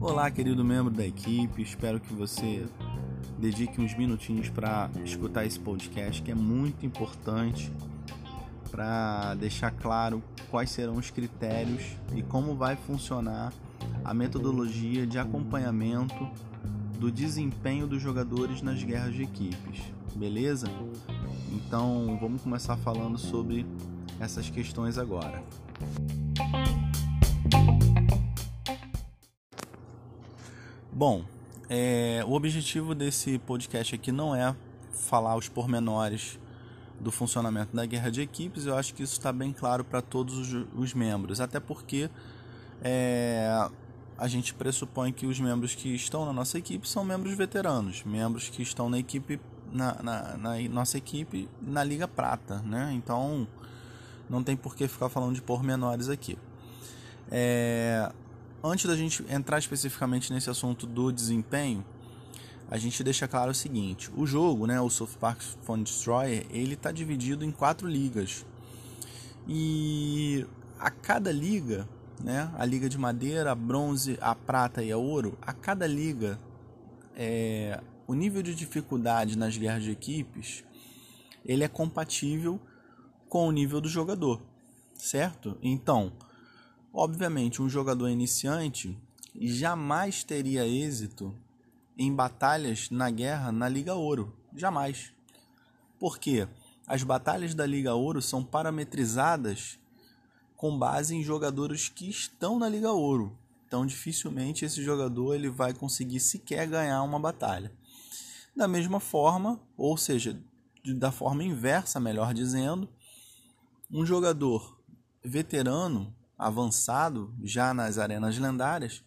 Olá, querido membro da equipe, espero que você dedique uns minutinhos para escutar esse podcast que é muito importante para deixar claro quais serão os critérios e como vai funcionar a metodologia de acompanhamento do desempenho dos jogadores nas guerras de equipes, beleza? Então vamos começar falando sobre essas questões agora. Bom, é, o objetivo desse podcast aqui não é falar os pormenores do funcionamento da guerra de equipes, eu acho que isso está bem claro para todos os, os, membros, até porque é, a gente pressupõe que os membros que estão na nossa equipe são membros veteranos, membros que estão na equipe na, na, na nossa equipe na Liga Prata, né? Então não tem por que ficar falando de pormenores aqui. É, antes da gente entrar especificamente nesse assunto do desempenho, a gente deixa claro o seguinte: o jogo, né, o South Park Phone Destroyer, ele está dividido em quatro ligas e a cada liga né? A liga de madeira, a bronze, a prata e a ouro. A cada liga, é, o nível de dificuldade nas guerras de equipes, ele é compatível com o nível do jogador, certo? Então, obviamente, um jogador iniciante jamais teria êxito em batalhas na guerra na Liga Ouro, jamais. Por quê? As batalhas da Liga Ouro são parametrizadas com base em jogadores que estão na Liga Ouro. Então, dificilmente esse jogador ele vai conseguir sequer ganhar uma batalha. Da mesma forma, ou seja, da forma inversa, melhor dizendo, um jogador veterano, avançado, já nas arenas lendárias,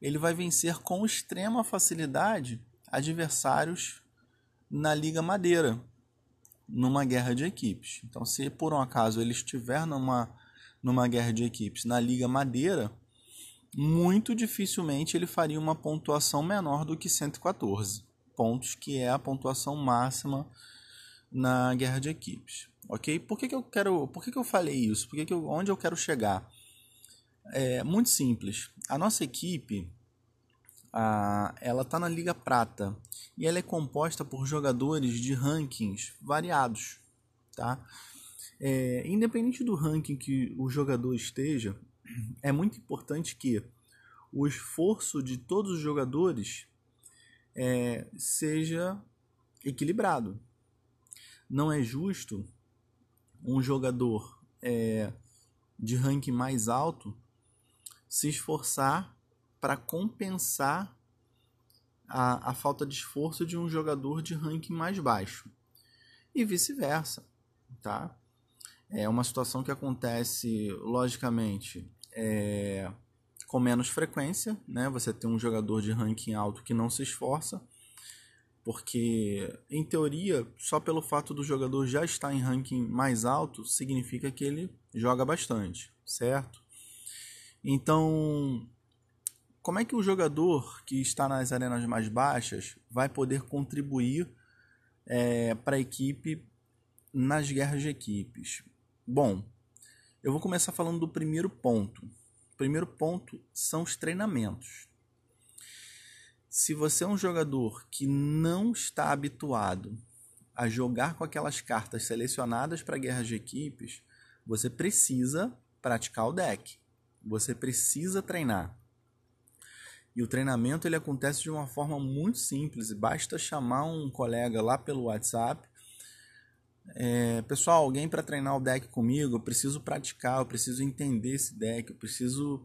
ele vai vencer com extrema facilidade adversários na Liga Madeira, numa guerra de equipes. Então, se por um acaso ele estiver numa numa guerra de equipes na Liga Madeira, muito dificilmente ele faria uma pontuação menor do que 114 pontos, que é a pontuação máxima na guerra de equipes. Ok? Por que, que eu quero. Por que, que eu falei isso? Por que que eu, onde eu quero chegar? É muito simples. A nossa equipe a, ela está na Liga Prata e ela é composta por jogadores de rankings variados. Tá? É, independente do ranking que o jogador esteja, é muito importante que o esforço de todos os jogadores é, seja equilibrado. Não é justo um jogador é, de ranking mais alto se esforçar para compensar a, a falta de esforço de um jogador de ranking mais baixo e vice-versa, tá? É uma situação que acontece, logicamente, é, com menos frequência, né? Você tem um jogador de ranking alto que não se esforça, porque, em teoria, só pelo fato do jogador já estar em ranking mais alto, significa que ele joga bastante, certo? Então, como é que o jogador que está nas arenas mais baixas vai poder contribuir é, para a equipe nas guerras de equipes? Bom, eu vou começar falando do primeiro ponto. O primeiro ponto são os treinamentos. Se você é um jogador que não está habituado a jogar com aquelas cartas selecionadas para guerras de equipes, você precisa praticar o deck. Você precisa treinar. E o treinamento ele acontece de uma forma muito simples. Basta chamar um colega lá pelo WhatsApp é, pessoal, alguém para treinar o deck comigo, eu preciso praticar, eu preciso entender esse deck, eu preciso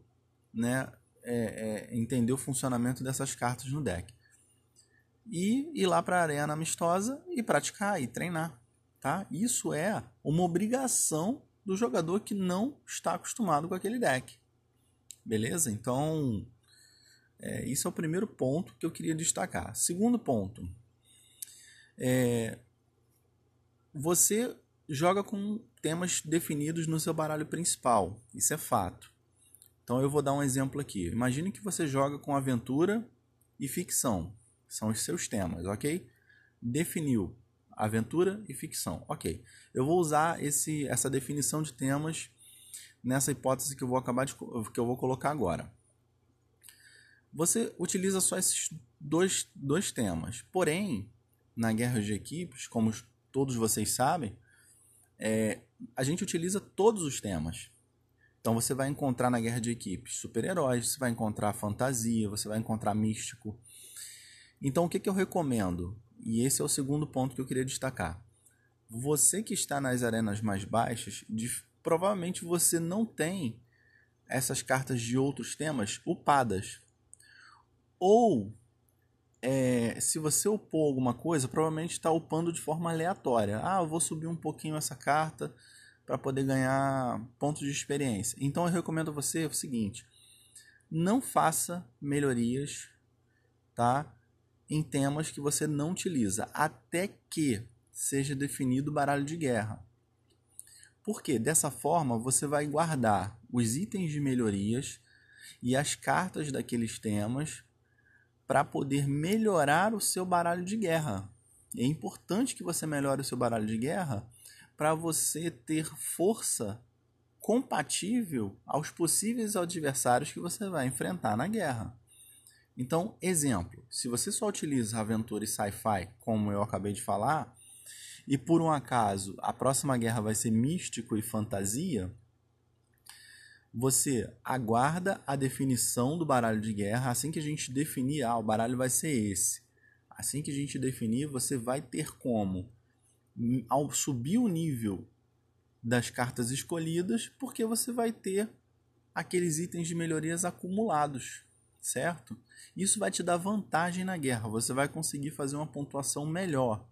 né, é, é, entender o funcionamento dessas cartas no deck. E ir lá para a arena amistosa e praticar e treinar. Tá? Isso é uma obrigação do jogador que não está acostumado com aquele deck. Beleza? Então, é, isso é o primeiro ponto que eu queria destacar. Segundo ponto, é, você joga com temas definidos no seu baralho principal, isso é fato. Então eu vou dar um exemplo aqui. Imagine que você joga com aventura e ficção, são os seus temas, ok? Definiu aventura e ficção, ok? Eu vou usar esse, essa definição de temas nessa hipótese que eu vou acabar de que eu vou colocar agora. Você utiliza só esses dois, dois temas. Porém, na guerra de equipes, como todos vocês sabem, é, a gente utiliza todos os temas. Então você vai encontrar na guerra de equipes super-heróis, você vai encontrar fantasia, você vai encontrar místico. Então o que, que eu recomendo? E esse é o segundo ponto que eu queria destacar. Você que está nas arenas mais baixas, provavelmente você não tem essas cartas de outros temas upadas. Ou é, se você upou alguma coisa, provavelmente está upando de forma aleatória. Ah, eu vou subir um pouquinho essa carta para poder ganhar pontos de experiência. Então eu recomendo a você o seguinte: não faça melhorias, tá? Em temas que você não utiliza, até que seja definido o baralho de guerra. Porque dessa forma você vai guardar os itens de melhorias e as cartas daqueles temas para poder melhorar o seu baralho de guerra. É importante que você melhore o seu baralho de guerra para você ter força compatível aos possíveis adversários que você vai enfrentar na guerra. Então, exemplo, se você só utiliza aventura e sci-fi, como eu acabei de falar, e por um acaso a próxima guerra vai ser místico e fantasia, você aguarda a definição do baralho de guerra. Assim que a gente definir, ah, o baralho vai ser esse. Assim que a gente definir, você vai ter como, ao subir o nível das cartas escolhidas, porque você vai ter aqueles itens de melhorias acumulados, certo? Isso vai te dar vantagem na guerra, você vai conseguir fazer uma pontuação melhor.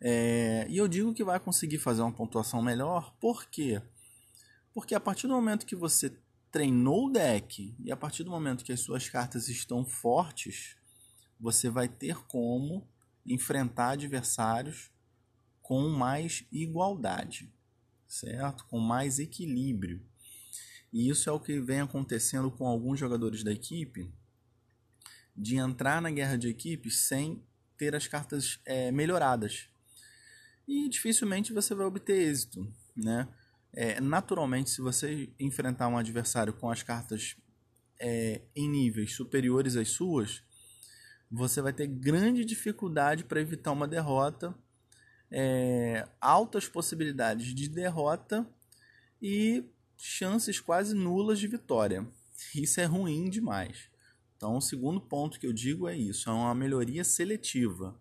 É, e eu digo que vai conseguir fazer uma pontuação melhor porque porque a partir do momento que você treinou o deck e a partir do momento que as suas cartas estão fortes, você vai ter como enfrentar adversários com mais igualdade, certo? Com mais equilíbrio. E isso é o que vem acontecendo com alguns jogadores da equipe, de entrar na guerra de equipes sem ter as cartas é, melhoradas. E dificilmente você vai obter êxito, né? É, naturalmente, se você enfrentar um adversário com as cartas é, em níveis superiores às suas, você vai ter grande dificuldade para evitar uma derrota, é, altas possibilidades de derrota e chances quase nulas de vitória. Isso é ruim demais. Então, o segundo ponto que eu digo é isso: é uma melhoria seletiva.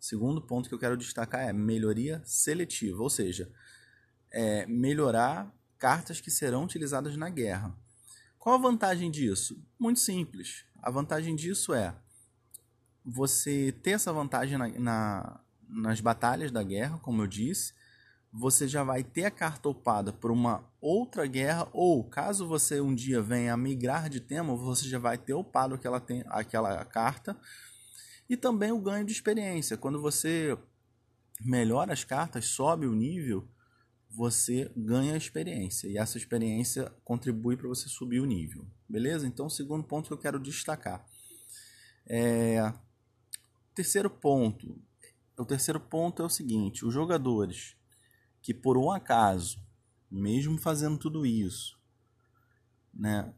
Segundo ponto que eu quero destacar é melhoria seletiva, ou seja, é, melhorar cartas que serão utilizadas na guerra. Qual a vantagem disso? Muito simples. A vantagem disso é você ter essa vantagem na, na, nas batalhas da guerra, como eu disse. Você já vai ter a carta upada por uma outra guerra, ou caso você um dia venha a migrar de tema, você já vai ter upado aquela, tem, aquela carta. E também o ganho de experiência. Quando você melhora as cartas, sobe o nível, você ganha experiência e essa experiência contribui para você subir o nível, beleza? Então, o segundo ponto que eu quero destacar é terceiro ponto. O terceiro ponto é o seguinte: os jogadores que por um acaso, mesmo fazendo tudo isso, né,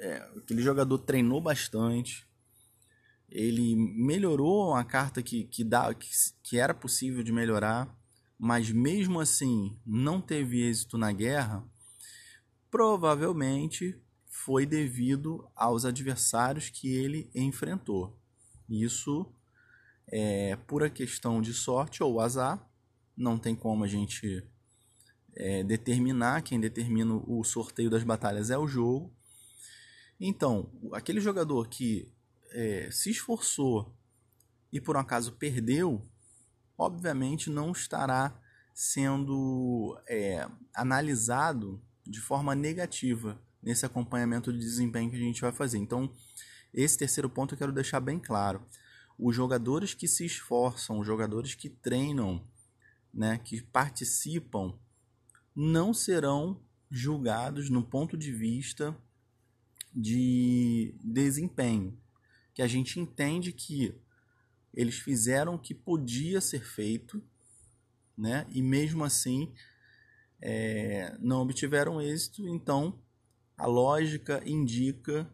é, aquele jogador treinou bastante, ele melhorou a carta que, que, dá, que, que era possível de melhorar mas mesmo assim não teve êxito na guerra, provavelmente foi devido aos adversários que ele enfrentou. Isso é pura questão de sorte ou azar, não tem como a gente é, determinar, quem determina o sorteio das batalhas é o jogo. Então, aquele jogador que é, se esforçou e por um acaso perdeu, obviamente não estará sendo é, analisado de forma negativa nesse acompanhamento de desempenho que a gente vai fazer. Então, esse terceiro ponto eu quero deixar bem claro. Os jogadores que se esforçam, os jogadores que treinam, né, que participam, não serão julgados no ponto de vista de desempenho. Que a gente entende que eles fizeram o que podia ser feito, né? E mesmo assim é, não obtiveram êxito, então a lógica indica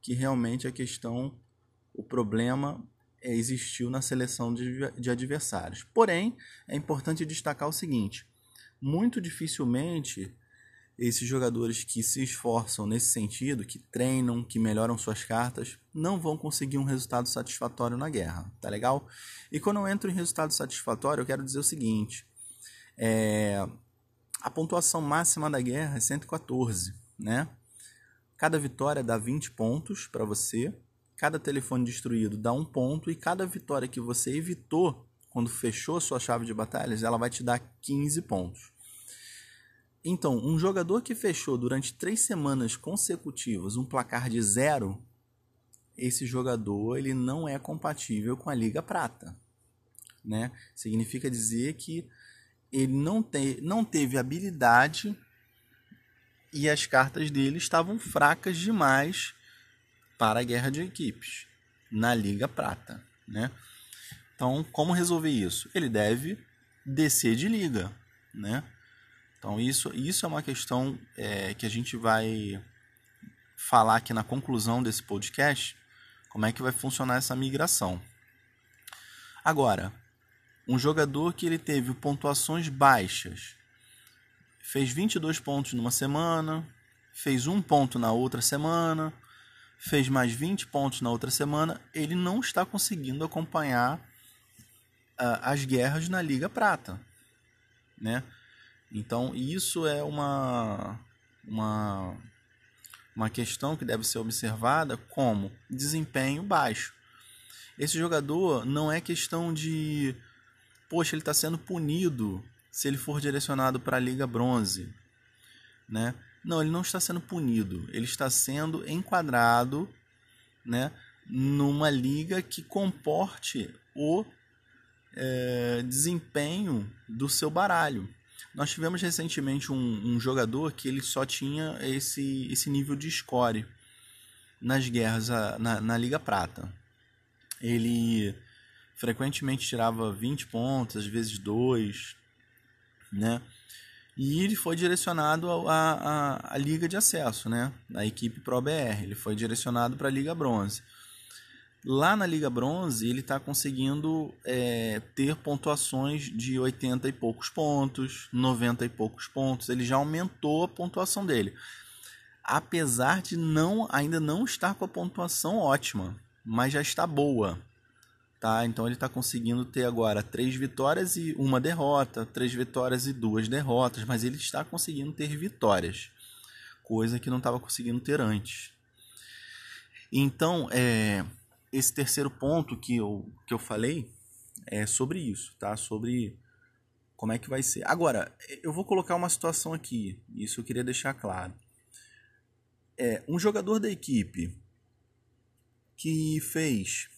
que realmente a questão, o problema existiu na seleção de, de adversários. Porém, é importante destacar o seguinte: muito dificilmente esses jogadores que se esforçam nesse sentido, que treinam, que melhoram suas cartas, não vão conseguir um resultado satisfatório na guerra, tá legal? E quando eu entro em resultado satisfatório, eu quero dizer o seguinte: é, a pontuação máxima da guerra é 114, né? Cada vitória dá 20 pontos para você, cada telefone destruído dá um ponto e cada vitória que você evitou quando fechou sua chave de batalhas, ela vai te dar 15 pontos. Então, um jogador que fechou durante três semanas consecutivas um placar de zero, esse jogador ele não é compatível com a Liga Prata. Né? Significa dizer que ele não, te, não teve habilidade e as cartas dele estavam fracas demais para a guerra de equipes na Liga Prata. Né? Então, como resolver isso? Ele deve descer de liga. Né? Então, isso, isso é uma questão é, que a gente vai falar aqui na conclusão desse podcast, como é que vai funcionar essa migração. Agora, um jogador que ele teve pontuações baixas, fez 22 pontos numa semana, fez um ponto na outra semana, fez mais 20 pontos na outra semana, ele não está conseguindo acompanhar uh, as guerras na Liga Prata, né? Então, isso é uma, uma, uma questão que deve ser observada como desempenho baixo. Esse jogador não é questão de, poxa, ele está sendo punido se ele for direcionado para a Liga Bronze. Né? Não, ele não está sendo punido, ele está sendo enquadrado né, numa liga que comporte o é, desempenho do seu baralho. Nós tivemos recentemente um, um, jogador que ele só tinha esse, esse nível de score nas guerras na, na Liga Prata. Ele frequentemente tirava 20 pontos, às vezes 2, né? E ele foi direcionado à Liga de Acesso, né? A equipe Pro BR. Ele foi direcionado para a Liga Bronze. Lá na Liga Bronze, ele está conseguindo é, ter pontuações de 80 e poucos pontos, 90 e poucos pontos. Ele já aumentou a pontuação dele. Apesar de não ainda não estar com a pontuação ótima, mas já está boa. Tá? Então ele está conseguindo ter agora três vitórias e uma derrota, três vitórias e duas derrotas, mas ele está conseguindo ter vitórias, coisa que não estava conseguindo ter antes. Então, é, esse terceiro ponto que eu, que eu falei é sobre isso, tá? Sobre como é que vai ser. Agora, eu vou colocar uma situação aqui, isso eu queria deixar claro. É, um jogador da equipe que fez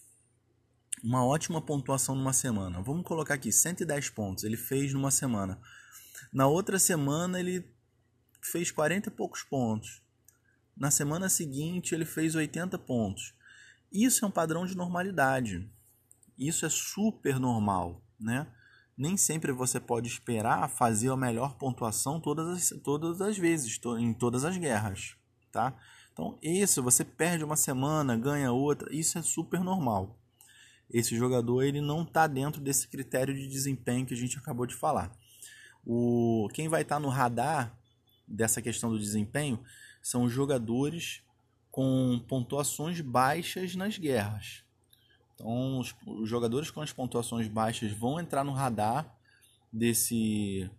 uma ótima pontuação numa semana. Vamos colocar aqui 110 pontos, ele fez numa semana. Na outra semana ele fez 40 e poucos pontos. Na semana seguinte ele fez 80 pontos. Isso é um padrão de normalidade. Isso é super normal, né? Nem sempre você pode esperar fazer a melhor pontuação todas as, todas as vezes, em todas as guerras, tá? Então, isso, você perde uma semana, ganha outra, isso é super normal. Esse jogador ele não está dentro desse critério de desempenho que a gente acabou de falar. O, quem vai estar tá no radar dessa questão do desempenho são os jogadores com pontuações baixas nas guerras. Então, os, os, jogadores com as pontuações baixas vão entrar no radar desse,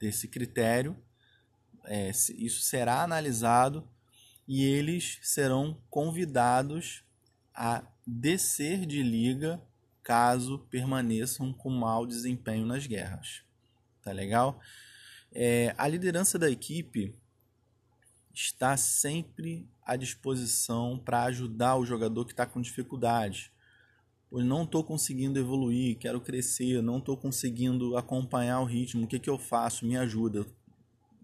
desse critério. É, isso será analisado e eles serão convidados a descer de liga caso permaneçam com mau desempenho nas guerras. Tá legal? É, a liderança da equipe está sempre à disposição para ajudar o jogador que está com dificuldade. Eu não estou conseguindo evoluir, quero crescer, não estou conseguindo acompanhar o ritmo, o que, que eu faço? Me ajuda.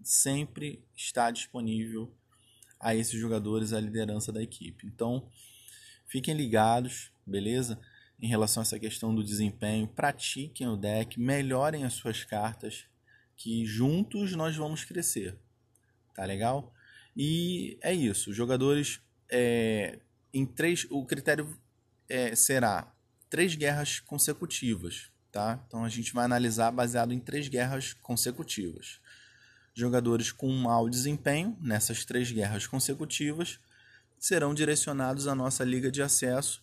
Sempre está disponível a esses jogadores a liderança da equipe. Então, fiquem ligados, beleza? Em relação a essa questão do desempenho, pratiquem o deck, melhorem as suas cartas, que juntos nós vamos crescer. Tá legal? E é isso. Jogadores é, em três. O critério é, será três guerras consecutivas. Tá? Então a gente vai analisar baseado em três guerras consecutivas. Jogadores com mau desempenho nessas três guerras consecutivas serão direcionados à nossa liga de acesso,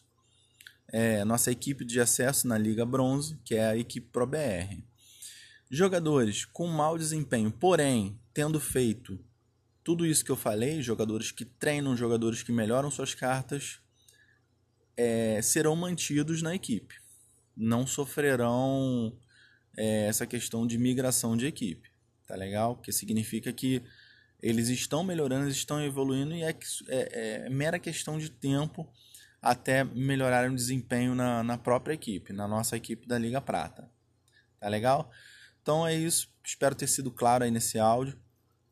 é, nossa equipe de acesso na Liga Bronze, que é a equipe ProBR. Jogadores com mau desempenho, porém tendo feito tudo isso que eu falei, jogadores que treinam, jogadores que melhoram suas cartas, é, serão mantidos na equipe. Não sofrerão é, essa questão de migração de equipe. Tá legal? Que significa que eles estão melhorando, eles estão evoluindo e é, é, é mera questão de tempo até melhorarem o desempenho na, na própria equipe, na nossa equipe da Liga Prata. Tá legal? Então é isso. Espero ter sido claro aí nesse áudio.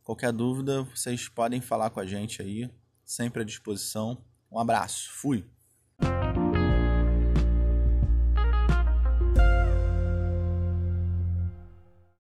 Qualquer dúvida, vocês podem falar com a gente aí, sempre à disposição. Um abraço. Fui.